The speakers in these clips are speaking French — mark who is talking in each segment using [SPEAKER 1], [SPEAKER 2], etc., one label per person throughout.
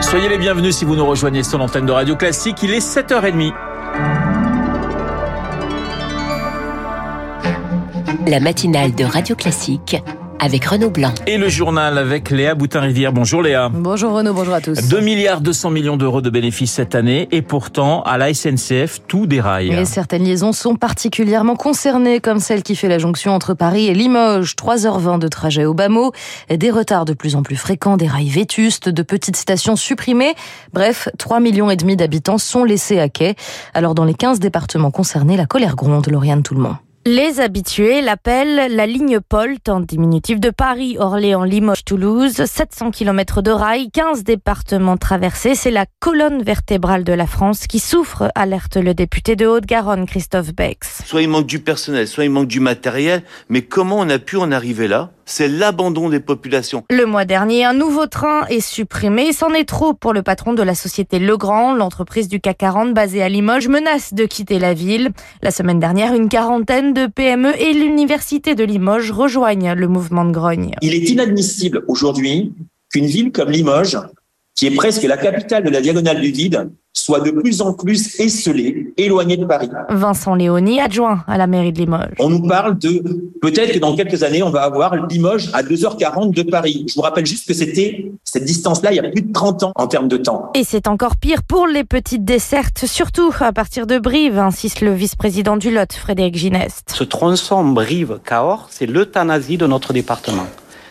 [SPEAKER 1] Soyez les bienvenus si vous nous rejoignez sur l'antenne de Radio Classique. Il est 7h30.
[SPEAKER 2] La matinale de Radio Classique avec Renaud Blanc.
[SPEAKER 1] Et le journal avec Léa Boutin-Rivière. Bonjour Léa.
[SPEAKER 3] Bonjour Renaud, bonjour à tous.
[SPEAKER 1] 2 milliards 200 millions d'euros de bénéfices cette année et pourtant à la SNCF tout déraille.
[SPEAKER 3] Et certaines liaisons sont particulièrement concernées comme celle qui fait la jonction entre Paris et Limoges. 3h20 de trajet au bas mot, des retards de plus en plus fréquents, des rails vétustes, de petites stations supprimées. Bref, 3 millions et demi d'habitants sont laissés à quai. Alors dans les 15 départements concernés, la colère gronde, Lauriane Tout-le-Monde.
[SPEAKER 4] Les habitués l'appellent la ligne POLT en diminutif de Paris, Orléans, Limoges, Toulouse. 700 km de rails, 15 départements traversés. C'est la colonne vertébrale de la France qui souffre, alerte le député de Haute-Garonne, Christophe Bex.
[SPEAKER 5] Soit il manque du personnel, soit il manque du matériel. Mais comment on a pu en arriver là? C'est l'abandon des populations.
[SPEAKER 4] Le mois dernier, un nouveau train est supprimé. C'en est trop pour le patron de la société Legrand. L'entreprise du CAC 40 basée à Limoges menace de quitter la ville. La semaine dernière, une quarantaine de PME et l'université de Limoges rejoignent le mouvement de grogne.
[SPEAKER 6] Il est inadmissible aujourd'hui qu'une ville comme Limoges qui est presque la capitale de la diagonale du vide, soit de plus en plus esselée, éloignée de Paris.
[SPEAKER 4] Vincent Léoni, adjoint à la mairie de Limoges.
[SPEAKER 6] On nous parle de peut-être que dans quelques années, on va avoir Limoges à 2h40 de Paris. Je vous rappelle juste que c'était cette distance-là il y a plus de 30 ans en termes de temps.
[SPEAKER 4] Et c'est encore pire pour les petites dessertes, surtout à partir de Brive, insiste le vice-président du Lot, Frédéric Gineste.
[SPEAKER 7] Ce tronçon Brive-Cahors, c'est l'euthanasie de notre département.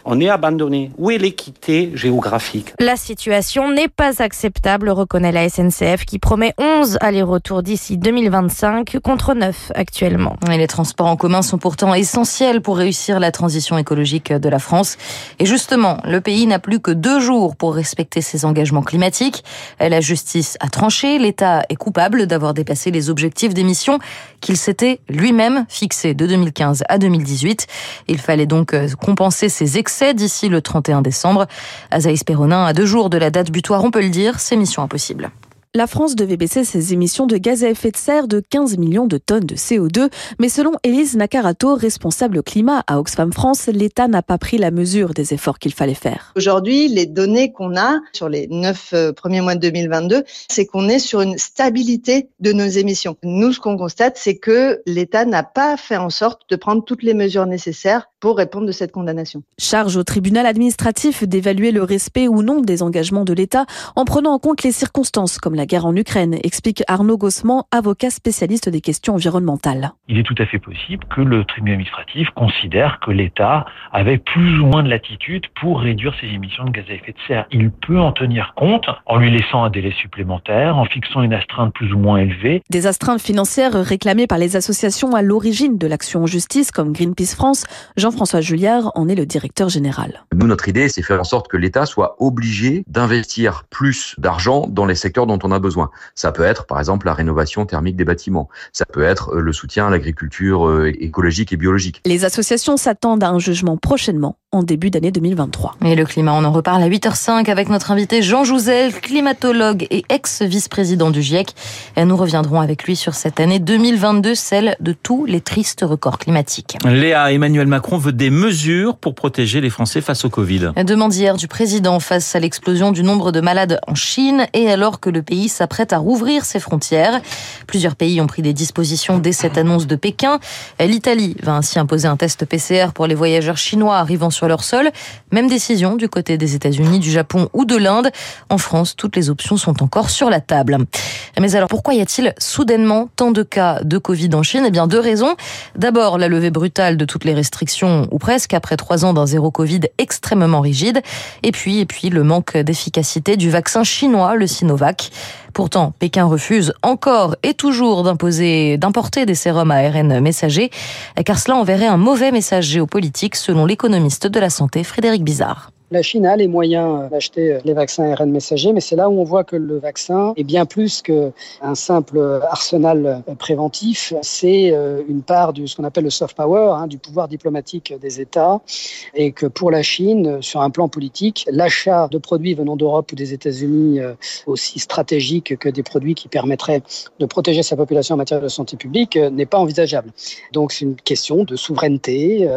[SPEAKER 7] On est abandonné. Où est l'équité géographique?
[SPEAKER 4] La situation n'est pas acceptable, reconnaît la SNCF qui promet 11 allers-retours d'ici 2025 contre 9 actuellement.
[SPEAKER 3] Et les transports en commun sont pourtant essentiels pour réussir la transition écologique de la France. Et justement, le pays n'a plus que deux jours pour respecter ses engagements climatiques. La justice a tranché. L'État est coupable d'avoir dépassé les objectifs d'émission qu'il s'était lui-même fixés de 2015 à 2018. Il fallait donc compenser ses excès d'ici le 31 décembre. Azaïs Perronin, à deux jours de la date butoir, on peut le dire, c'est mission impossible.
[SPEAKER 8] La France devait baisser ses émissions de gaz à effet de serre de 15 millions de tonnes de CO2, mais selon Élise Nakarato, responsable climat à Oxfam France, l'État n'a pas pris la mesure des efforts qu'il fallait faire.
[SPEAKER 9] Aujourd'hui, les données qu'on a sur les neuf euh, premiers mois de 2022, c'est qu'on est sur une stabilité de nos émissions. Nous, ce qu'on constate, c'est que l'État n'a pas fait en sorte de prendre toutes les mesures nécessaires pour répondre de cette condamnation.
[SPEAKER 8] Charge au tribunal administratif d'évaluer le respect ou non des engagements de l'État en prenant en compte les circonstances comme la guerre en Ukraine, explique Arnaud Gossement, avocat spécialiste des questions environnementales.
[SPEAKER 10] Il est tout à fait possible que le tribunal administratif considère que l'État avait plus ou moins de latitude pour réduire ses émissions de gaz à effet de serre. Il peut en tenir compte en lui laissant un délai supplémentaire, en fixant une astreinte plus ou moins élevée.
[SPEAKER 8] Des astreintes financières réclamées par les associations à l'origine de l'action en justice comme Greenpeace France, Jean-François Julliard en est le directeur général.
[SPEAKER 11] Nous, notre idée, c'est faire en sorte que l'État soit obligé d'investir plus d'argent dans les secteurs dont on a besoin. Ça peut être, par exemple, la rénovation thermique des bâtiments. Ça peut être euh, le soutien à l'agriculture euh, écologique et biologique.
[SPEAKER 8] Les associations s'attendent à un jugement prochainement en début d'année 2023.
[SPEAKER 3] Et le climat, on en reparle à 8h05 avec notre invité Jean Jouzel, climatologue et ex-vice-président du GIEC. Et nous reviendrons avec lui sur cette année 2022, celle de tous les tristes records climatiques.
[SPEAKER 1] Léa, Emmanuel Macron veut des mesures pour protéger les Français face au Covid.
[SPEAKER 3] Demande hier du président face à l'explosion du nombre de malades en Chine et alors que le pays s'apprête à rouvrir ses frontières. Plusieurs pays ont pris des dispositions dès cette annonce de Pékin. L'Italie va ainsi imposer un test PCR pour les voyageurs chinois arrivant sur leur sol. Même décision du côté des États-Unis, du Japon ou de l'Inde. En France, toutes les options sont encore sur la table. Mais alors pourquoi y a-t-il soudainement tant de cas de Covid en Chine? Eh bien deux raisons. D'abord la levée brutale de toutes les restrictions, ou presque, après trois ans d'un zéro Covid extrêmement rigide. Et puis, et puis le manque d'efficacité du vaccin chinois, le Sinovac. Pourtant, Pékin refuse encore et toujours d'importer des sérums ARN messagers, car cela enverrait un mauvais message géopolitique selon l'économiste de la santé Frédéric Bizarre.
[SPEAKER 12] La Chine a les moyens d'acheter les vaccins ARN messagers, mais c'est là où on voit que le vaccin est bien plus qu'un simple arsenal préventif. C'est une part de ce qu'on appelle le soft power, hein, du pouvoir diplomatique des États, et que pour la Chine, sur un plan politique, l'achat de produits venant d'Europe ou des États-Unis aussi stratégique que des produits qui permettraient de protéger sa population en matière de santé publique n'est pas envisageable. Donc c'est une question de souveraineté,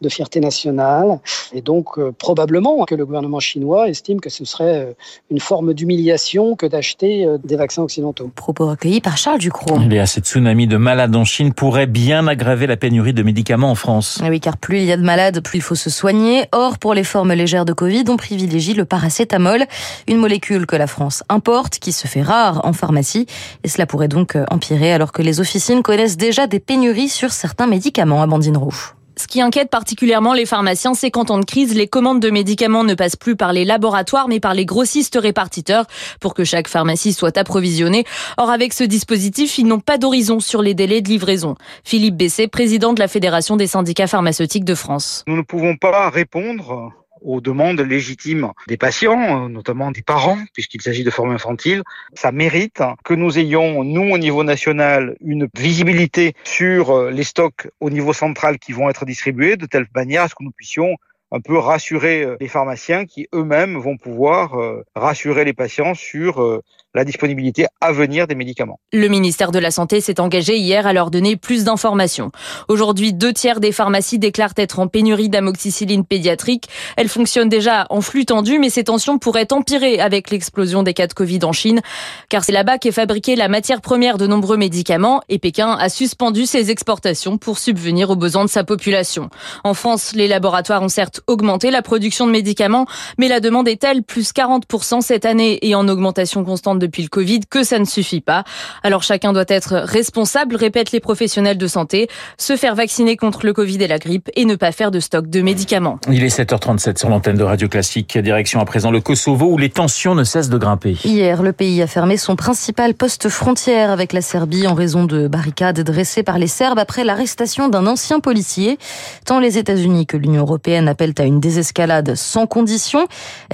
[SPEAKER 12] de fierté nationale, et donc probablement comprend que le gouvernement chinois estime que ce serait une forme d'humiliation que d'acheter des vaccins occidentaux.
[SPEAKER 3] Propos recueillis par Charles Ducrot.
[SPEAKER 1] Et ce tsunami de malades en Chine pourrait bien aggraver la pénurie de médicaments en France.
[SPEAKER 3] Ah oui, car plus il y a de malades, plus il faut se soigner. Or, pour les formes légères de Covid, on privilégie le paracétamol, une molécule que la France importe, qui se fait rare en pharmacie. Et cela pourrait donc empirer alors que les officines connaissent déjà des pénuries sur certains médicaments à Bandine Roux.
[SPEAKER 13] Ce qui inquiète particulièrement les pharmaciens, c'est qu'en temps de crise, les commandes de médicaments ne passent plus par les laboratoires, mais par les grossistes répartiteurs pour que chaque pharmacie soit approvisionnée. Or, avec ce dispositif, ils n'ont pas d'horizon sur les délais de livraison. Philippe Bessé, président de la Fédération des syndicats pharmaceutiques de France.
[SPEAKER 14] Nous ne pouvons pas répondre aux demandes légitimes des patients, notamment des parents, puisqu'il s'agit de formes infantiles. Ça mérite que nous ayons, nous, au niveau national, une visibilité sur euh, les stocks au niveau central qui vont être distribués, de telle manière à ce que nous puissions un peu rassurer euh, les pharmaciens qui eux-mêmes vont pouvoir euh, rassurer les patients sur la disponibilité à venir des médicaments.
[SPEAKER 13] Le ministère de la Santé s'est engagé hier à leur donner plus d'informations. Aujourd'hui, deux tiers des pharmacies déclarent être en pénurie d'amoxicilline pédiatrique. Elle fonctionne déjà en flux tendu, mais ces tensions pourraient empirer avec l'explosion des cas de Covid en Chine, car c'est là-bas qu'est fabriquée la matière première de nombreux médicaments et Pékin a suspendu ses exportations pour subvenir aux besoins de sa population. En France, les laboratoires ont certes augmenté la production de médicaments, mais la demande est-elle plus 40% cette année et en augmentation constante depuis le Covid que ça ne suffit pas. Alors chacun doit être responsable, répètent les professionnels de santé, se faire vacciner contre le Covid et la grippe et ne pas faire de stock de médicaments.
[SPEAKER 1] Il est 7h37 sur l'antenne de Radio Classique. Direction à présent le Kosovo où les tensions ne cessent de grimper.
[SPEAKER 3] Hier, le pays a fermé son principal poste frontière avec la Serbie en raison de barricades dressées par les Serbes après l'arrestation d'un ancien policier. Tant les États-Unis que l'Union européenne appellent à une désescalade sans condition,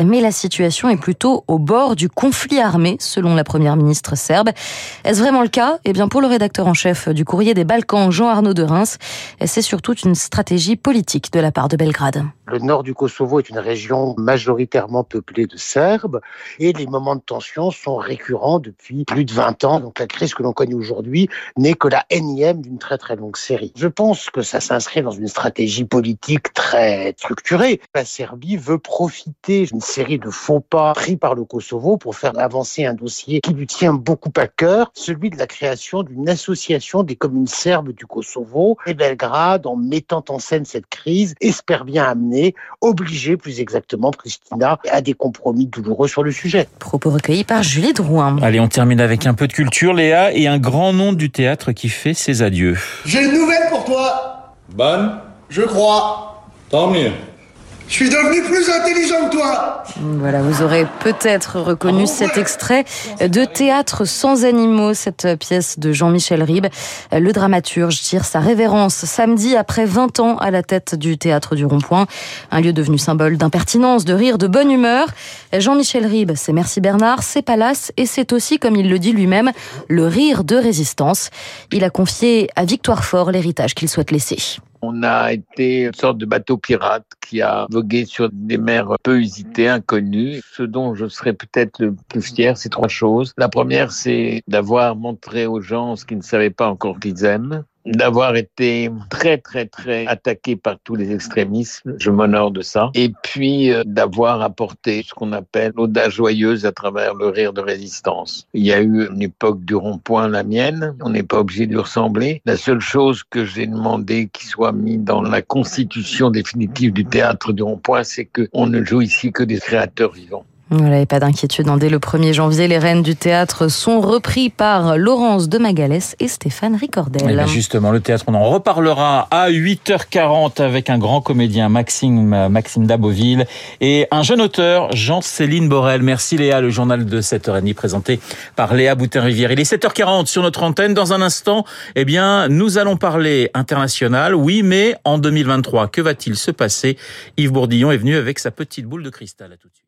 [SPEAKER 3] mais la situation est plutôt au bord du conflit armé selon la première ministre serbe. Est-ce vraiment le cas? Eh bien, pour le rédacteur en chef du Courrier des Balkans, Jean-Arnaud de Reims, c'est surtout une stratégie politique de la part de Belgrade.
[SPEAKER 15] Le nord du Kosovo est une région majoritairement peuplée de Serbes et les moments de tension sont récurrents depuis plus de 20 ans. Donc la crise que l'on connaît aujourd'hui n'est que la énième d'une très très longue série. Je pense que ça s'inscrit dans une stratégie politique très structurée. La Serbie veut profiter d'une série de faux pas pris par le Kosovo pour faire avancer un dossier qui lui tient beaucoup à cœur, celui de la création d'une association des communes serbes du Kosovo. Et Belgrade, en mettant en scène cette crise, espère bien amener obligé plus exactement Pristina à des compromis douloureux sur le sujet.
[SPEAKER 3] Propos recueillis par Julie Drouin.
[SPEAKER 1] Allez, on termine avec un peu de culture, Léa, et un grand nom du théâtre qui fait ses adieux.
[SPEAKER 16] J'ai une nouvelle pour toi.
[SPEAKER 17] Bonne
[SPEAKER 16] Je crois.
[SPEAKER 17] Tant mieux.
[SPEAKER 16] Je suis devenu plus intelligent que toi.
[SPEAKER 3] Voilà, vous aurez peut-être reconnu cet extrait de Théâtre sans animaux, cette pièce de Jean-Michel Ribes. Le dramaturge tire sa révérence samedi après 20 ans à la tête du Théâtre du Rond-Point, un lieu devenu symbole d'impertinence, de rire, de bonne humeur. Jean-Michel Ribes, c'est Merci Bernard, c'est Palace et c'est aussi, comme il le dit lui-même, le rire de résistance. Il a confié à Victoire Fort l'héritage qu'il souhaite laisser.
[SPEAKER 18] On a été une sorte de bateau pirate qui a vogué sur des mers peu usitées, inconnues. Ce dont je serais peut-être le plus fier, c'est trois choses. La première, c'est d'avoir montré aux gens ce qu'ils ne savaient pas encore qu'ils aiment d'avoir été très très très attaqué par tous les extrémistes, je m'honore de ça, et puis euh, d'avoir apporté ce qu'on appelle l'audace joyeuse à travers le rire de résistance. Il y a eu une époque du rond-point, la mienne, on n'est pas obligé de lui ressembler. La seule chose que j'ai demandé qui soit mis dans la constitution définitive du théâtre du rond-point, c'est qu'on ne joue ici que des créateurs vivants.
[SPEAKER 3] Voilà, et pas d'inquiétude. Hein. Dès le 1er janvier, les reines du théâtre sont repris par Laurence de Magalès et Stéphane Ricordel.
[SPEAKER 1] Et ben, justement, le théâtre, on en reparlera à 8h40 avec un grand comédien, Maxime, Maxime Daboville, et un jeune auteur, Jean-Céline Borel. Merci Léa, le journal de 7h30 présenté par Léa Boutin-Rivière. Il est 7h40 sur notre antenne. Dans un instant, eh bien, nous allons parler international. Oui, mais en 2023, que va-t-il se passer? Yves Bourdillon est venu avec sa petite boule de cristal. À tout de suite.